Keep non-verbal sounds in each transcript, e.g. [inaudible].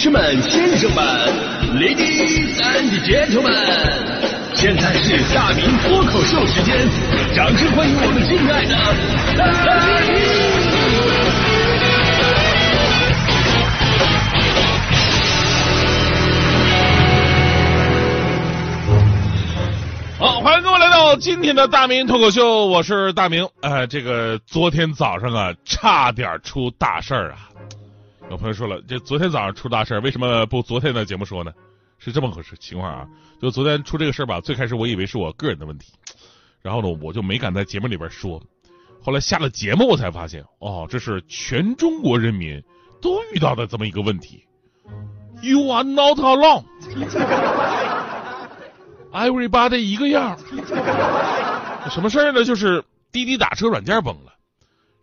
士们、先生们、Ladies and Gentlemen，现在是大明脱口秀时间，掌声欢迎我们敬爱的好，欢迎各位来到今天的大明脱口秀，我是大明。呃，这个昨天早上啊，差点出大事儿啊。有朋友说了，这昨天早上出大事，为什么不昨天的节目说呢？是这么回事情况啊，就昨天出这个事儿吧，最开始我以为是我个人的问题，然后呢，我就没敢在节目里边说。后来下了节目，我才发现，哦，这是全中国人民都遇到的这么一个问题。You are not alone. [laughs] Everybody 一个样。[laughs] 什么事儿呢？就是滴滴打车软件崩了。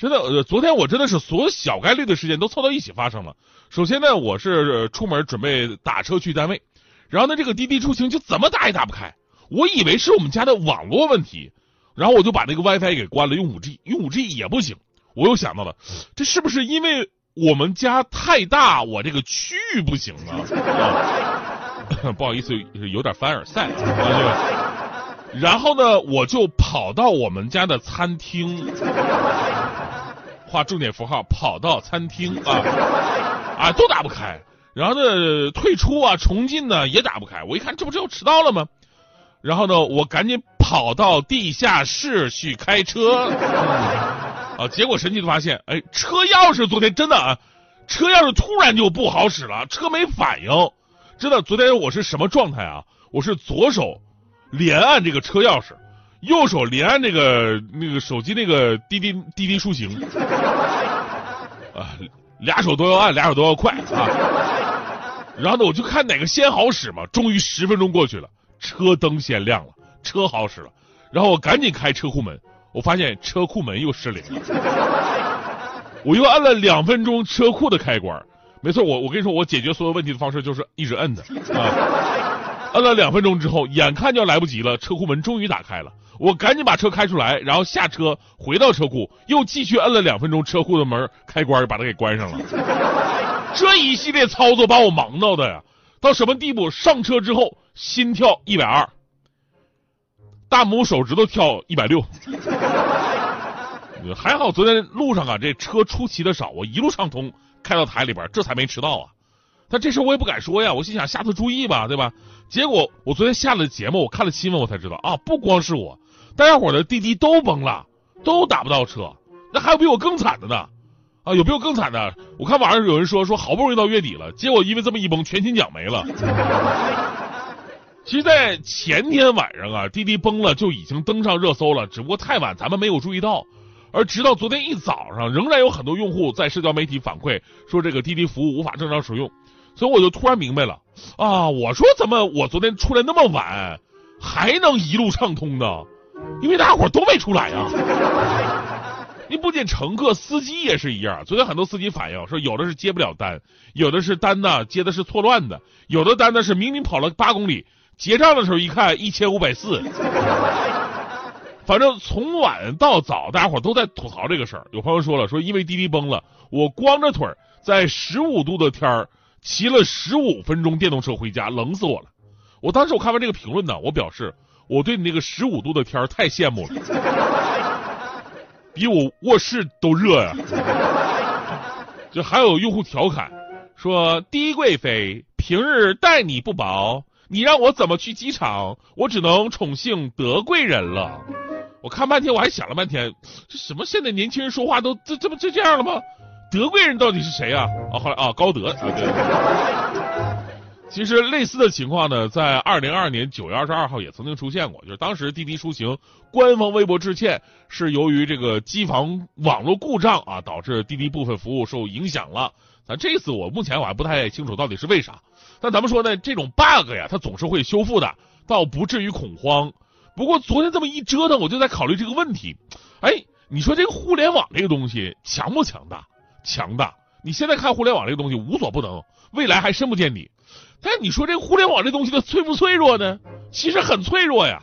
真的，呃，昨天我真的是所有小概率的事件都凑到一起发生了。首先呢，我是出门准备打车去单位，然后呢，这个滴滴出行就怎么打也打不开。我以为是我们家的网络问题，然后我就把那个 WiFi 给关了，用 5G，用 5G 也不行。我又想到了，这是不是因为我们家太大，我这个区域不行啊？啊 [laughs] 不好意思，有点凡尔赛。然后呢，我就跑到我们家的餐厅。画重点符号，跑到餐厅啊啊都打不开，然后呢退出啊重进呢也打不开，我一看这不就迟到了吗？然后呢我赶紧跑到地下室去开车，啊结果神奇的发现，哎车钥匙昨天真的啊，车钥匙突然就不好使了，车没反应，真的昨天我是什么状态啊？我是左手连按这个车钥匙。右手连按那个那个手机那个滴滴滴滴出行，啊，俩手都要按，俩手都要快啊。然后呢，我就看哪个先好使嘛。终于十分钟过去了，车灯先亮了，车好使了。然后我赶紧开车库门，我发现车库门又失灵了。我又按了两分钟车库的开关，没错，我我跟你说，我解决所有问题的方式就是一直摁的啊。摁了两分钟之后，眼看就要来不及了，车库门终于打开了。我赶紧把车开出来，然后下车回到车库，又继续摁了两分钟车库的门开关，把它给关上了。[laughs] 这一系列操作把我忙到的呀，到什么地步？上车之后心跳一百二，大拇手指头跳一百六。[laughs] 还好昨天路上啊，这车出奇的少，我一路畅通开到台里边，这才没迟到啊。但这事我也不敢说呀，我心想下次注意吧，对吧？结果我昨天下了节目，我看了新闻，我才知道啊，不光是我。大家伙的滴滴都崩了，都打不到车，那还有比我更惨的呢，啊，有比我更惨的？我看网上有人说说好不容易到月底了，结果因为这么一崩，全勤奖没了。[laughs] 其实，在前天晚上啊，滴滴崩了就已经登上热搜了，只不过太晚，咱们没有注意到。而直到昨天一早上，仍然有很多用户在社交媒体反馈说这个滴滴服务无法正常使用，所以我就突然明白了啊，我说怎么我昨天出来那么晚，还能一路畅通呢？因为大家伙都没出来呀，你不仅乘客，司机也是一样。昨天很多司机反映说，有的是接不了单，有的是单呢接的是错乱的，有的单呢是明明跑了八公里，结账的时候一看一千五百四。反正从晚到早，大家伙都在吐槽这个事儿。有朋友说了，说因为滴滴崩了，我光着腿在十五度的天儿骑了十五分钟电动车回家，冷死我了。我当时我看完这个评论呢，我表示。我对你那个十五度的天太羡慕了，比我卧室都热呀。就还有用户调侃说：“低贵妃平日待你不薄，你让我怎么去机场？我只能宠幸德贵人了。”我看半天，我还想了半天，这什么现在年轻人说话都这这不就这样了吗？德贵人到底是谁啊？啊，后来啊，高德啊，对。其实类似的情况呢，在二零二二年九月二十二号也曾经出现过，就是当时滴滴出行官方微博致歉，是由于这个机房网络故障啊，导致滴滴部分服务受影响了。咱这次我目前我还不太清楚到底是为啥，但咱们说呢，这种 bug 呀，它总是会修复的，倒不至于恐慌。不过昨天这么一折腾，我就在考虑这个问题，哎，你说这个互联网这个东西强不强大？强大。你现在看互联网这个东西无所不能，未来还深不见底。但你说这互联网这东西它脆不脆弱呢？其实很脆弱呀。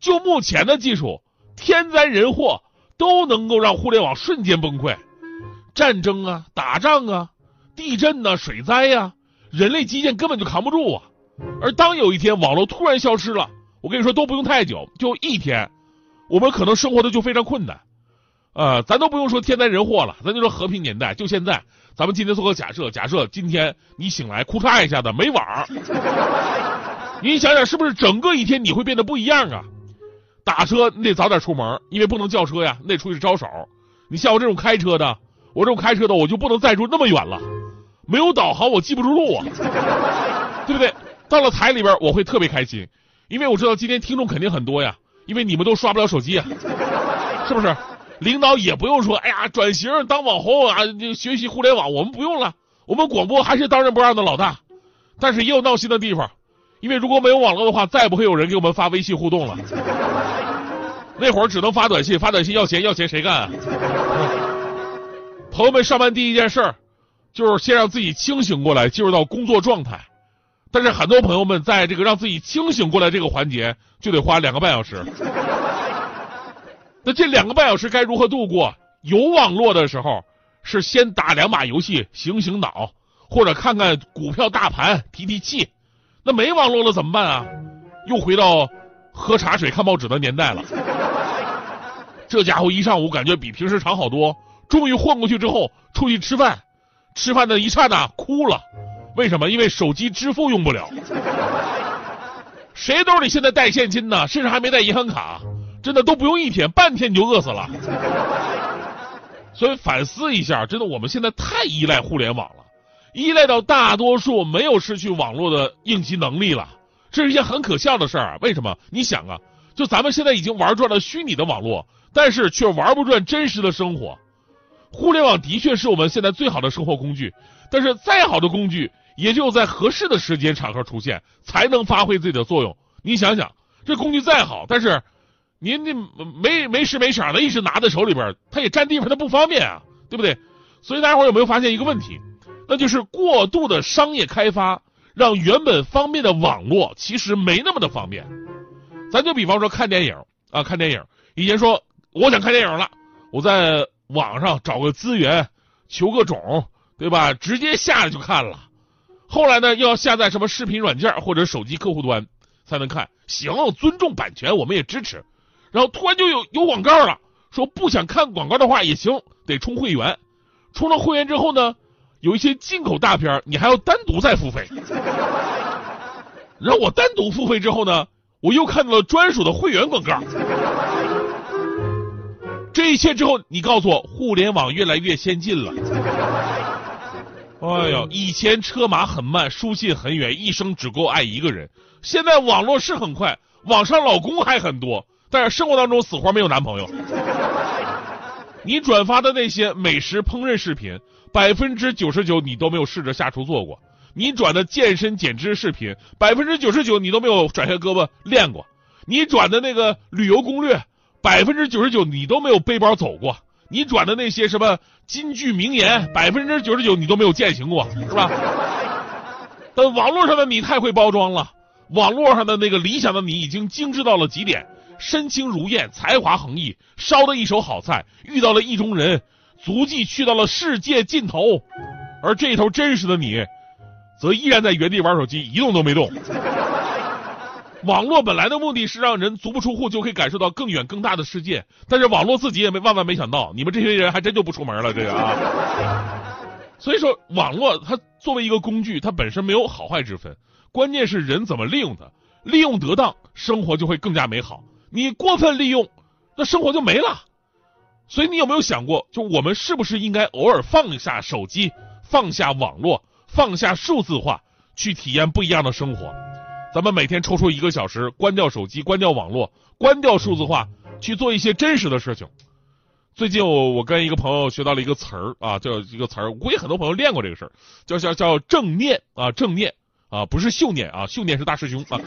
就目前的技术，天灾人祸都能够让互联网瞬间崩溃。战争啊，打仗啊，地震呐，水灾呀，人类基建根本就扛不住啊。而当有一天网络突然消失了，我跟你说都不用太久，就一天，我们可能生活的就非常困难。呃，咱都不用说天灾人祸了，咱就说和平年代，就现在，咱们今天做个假设，假设今天你醒来，裤嚓一下子没网，[laughs] 你想想是不是整个一天你会变得不一样啊？打车你得早点出门，因为不能叫车呀，你得出去招手。你像我这种开车的，我这种开车的，我就不能再住那么远了，没有导航我记不住路啊，[laughs] 对不对？到了台里边我会特别开心，因为我知道今天听众肯定很多呀，因为你们都刷不了手机啊，[laughs] 是不是？领导也不用说，哎呀，转型当网红啊，学习互联网，我们不用了，我们广播还是当仁不让的老大。但是也有闹心的地方，因为如果没有网络的话，再也不会有人给我们发微信互动了。那会儿只能发短信，发短信要钱，要钱谁干啊？朋友们，上班第一件事儿就是先让自己清醒过来，进入到工作状态。但是很多朋友们在这个让自己清醒过来这个环节，就得花两个半小时。那这两个半小时该如何度过？有网络的时候，是先打两把游戏醒醒脑，或者看看股票大盘提提气。那没网络了怎么办啊？又回到喝茶水看报纸的年代了。这家伙一上午感觉比平时长好多。终于混过去之后，出去吃饭，吃饭的一刹那哭了。为什么？因为手机支付用不了。谁兜里现在带现金呢？甚至还没带银行卡。真的都不用一天，半天你就饿死了。所以反思一下，真的我们现在太依赖互联网了，依赖到大多数没有失去网络的应急能力了，这是一件很可笑的事儿。为什么？你想啊，就咱们现在已经玩转了虚拟的网络，但是却玩不转真实的生活。互联网的确是我们现在最好的生活工具，但是再好的工具，也就在合适的时间场合出现，才能发挥自己的作用。你想想，这工具再好，但是。您这没没时没色的一直拿在手里边，它也占地方，它不方便啊，对不对？所以大家伙有没有发现一个问题？那就是过度的商业开发，让原本方便的网络其实没那么的方便。咱就比方说看电影啊，看电影，以前说我想看电影了，我在网上找个资源，求个种，对吧？直接下来就看了。后来呢，又要下载什么视频软件或者手机客户端才能看。行，尊重版权，我们也支持。然后突然就有有广告了，说不想看广告的话也行，得充会员。充了会员之后呢，有一些进口大片你还要单独再付费。然后我单独付费之后呢，我又看到了专属的会员广告。这一切之后，你告诉我，互联网越来越先进了。哎呦，以前车马很慢，书信很远，一生只够爱一个人。现在网络是很快，网上老公还很多。但是生活当中死活没有男朋友。你转发的那些美食烹饪视频，百分之九十九你都没有试着下厨做过；你转的健身减脂视频，百分之九十九你都没有甩下胳膊练过；你转的那个旅游攻略，百分之九十九你都没有背包走过；你转的那些什么金句名言，百分之九十九你都没有践行过，是吧？但网络上的你太会包装了，网络上的那个理想的你已经精致到了极点。身轻如燕，才华横溢，烧的一手好菜，遇到了意中人，足迹去到了世界尽头，而这头真实的你，则依然在原地玩手机，一动都没动。网络本来的目的是让人足不出户就可以感受到更远更大的世界，但是网络自己也没万万没想到，你们这些人还真就不出门了，这个啊。[laughs] 所以说，网络它作为一个工具，它本身没有好坏之分，关键是人怎么利用它，利用得当，生活就会更加美好。你过分利用，那生活就没了。所以你有没有想过，就我们是不是应该偶尔放下手机，放下网络，放下数字化，去体验不一样的生活？咱们每天抽出一个小时，关掉手机，关掉网络，关掉数字化，去做一些真实的事情。最近我我跟一个朋友学到了一个词儿啊，叫一个词儿，我估计很多朋友练过这个事儿，叫叫叫正念啊，正念啊，不是秀念啊，秀念是大师兄啊。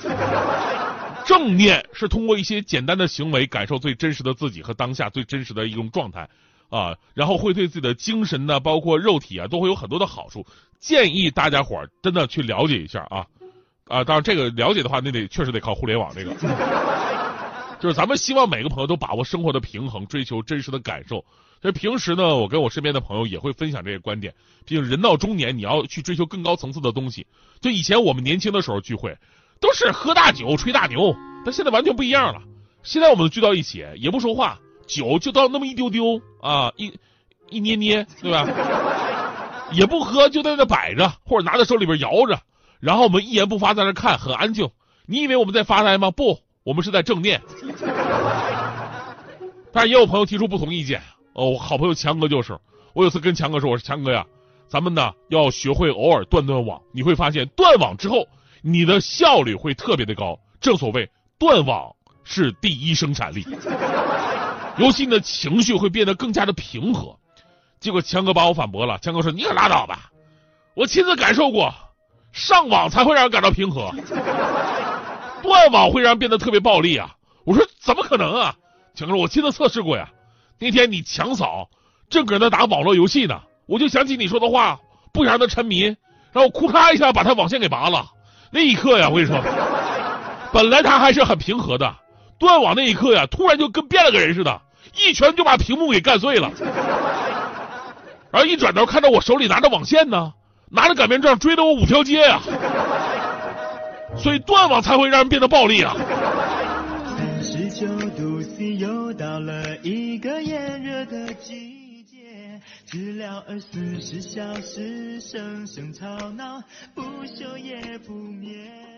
正念是通过一些简单的行为，感受最真实的自己和当下最真实的一种状态，啊，然后会对自己的精神呢，包括肉体啊，都会有很多的好处。建议大家伙儿真的去了解一下啊，啊，当然这个了解的话，那得确实得靠互联网这个，[laughs] 就是咱们希望每个朋友都把握生活的平衡，追求真实的感受。所以平时呢，我跟我身边的朋友也会分享这些观点。毕竟人到中年，你要去追求更高层次的东西。就以前我们年轻的时候聚会，都是喝大酒、吹大牛，但现在完全不一样了。现在我们聚到一起也不说话，酒就倒那么一丢丢啊，一一捏捏，对吧？[laughs] 也不喝，就在那摆着，或者拿在手里边摇着，然后我们一言不发在那看，很安静。你以为我们在发呆吗？不，我们是在正念。[laughs] 但是也有朋友提出不同意见。哦，我好朋友强哥就是，我有次跟强哥说，我说强哥呀，咱们呢要学会偶尔断断网，你会发现断网之后，你的效率会特别的高。正所谓断网是第一生产力，[laughs] 尤其你的情绪会变得更加的平和。结果强哥把我反驳了，强哥说你可拉倒吧，我亲自感受过，上网才会让人感到平和，[laughs] 断网会让人变得特别暴力啊。我说怎么可能啊？强哥说，我亲自测试过呀。那天你强嫂正搁那打网络游戏呢，我就想起你说的话，不想让他沉迷，然后哭咔一下把他网线给拔了。那一刻呀，我跟你说，本来他还是很平和的，断网那一刻呀，突然就跟变了个人似的，一拳就把屏幕给干碎了。然后一转头看到我手里拿着网线呢，拿着擀面杖追了我五条街呀。所以断网才会让人变得暴力啊。十九度 C 又到了知了二十四小时声声吵闹，不休也不眠。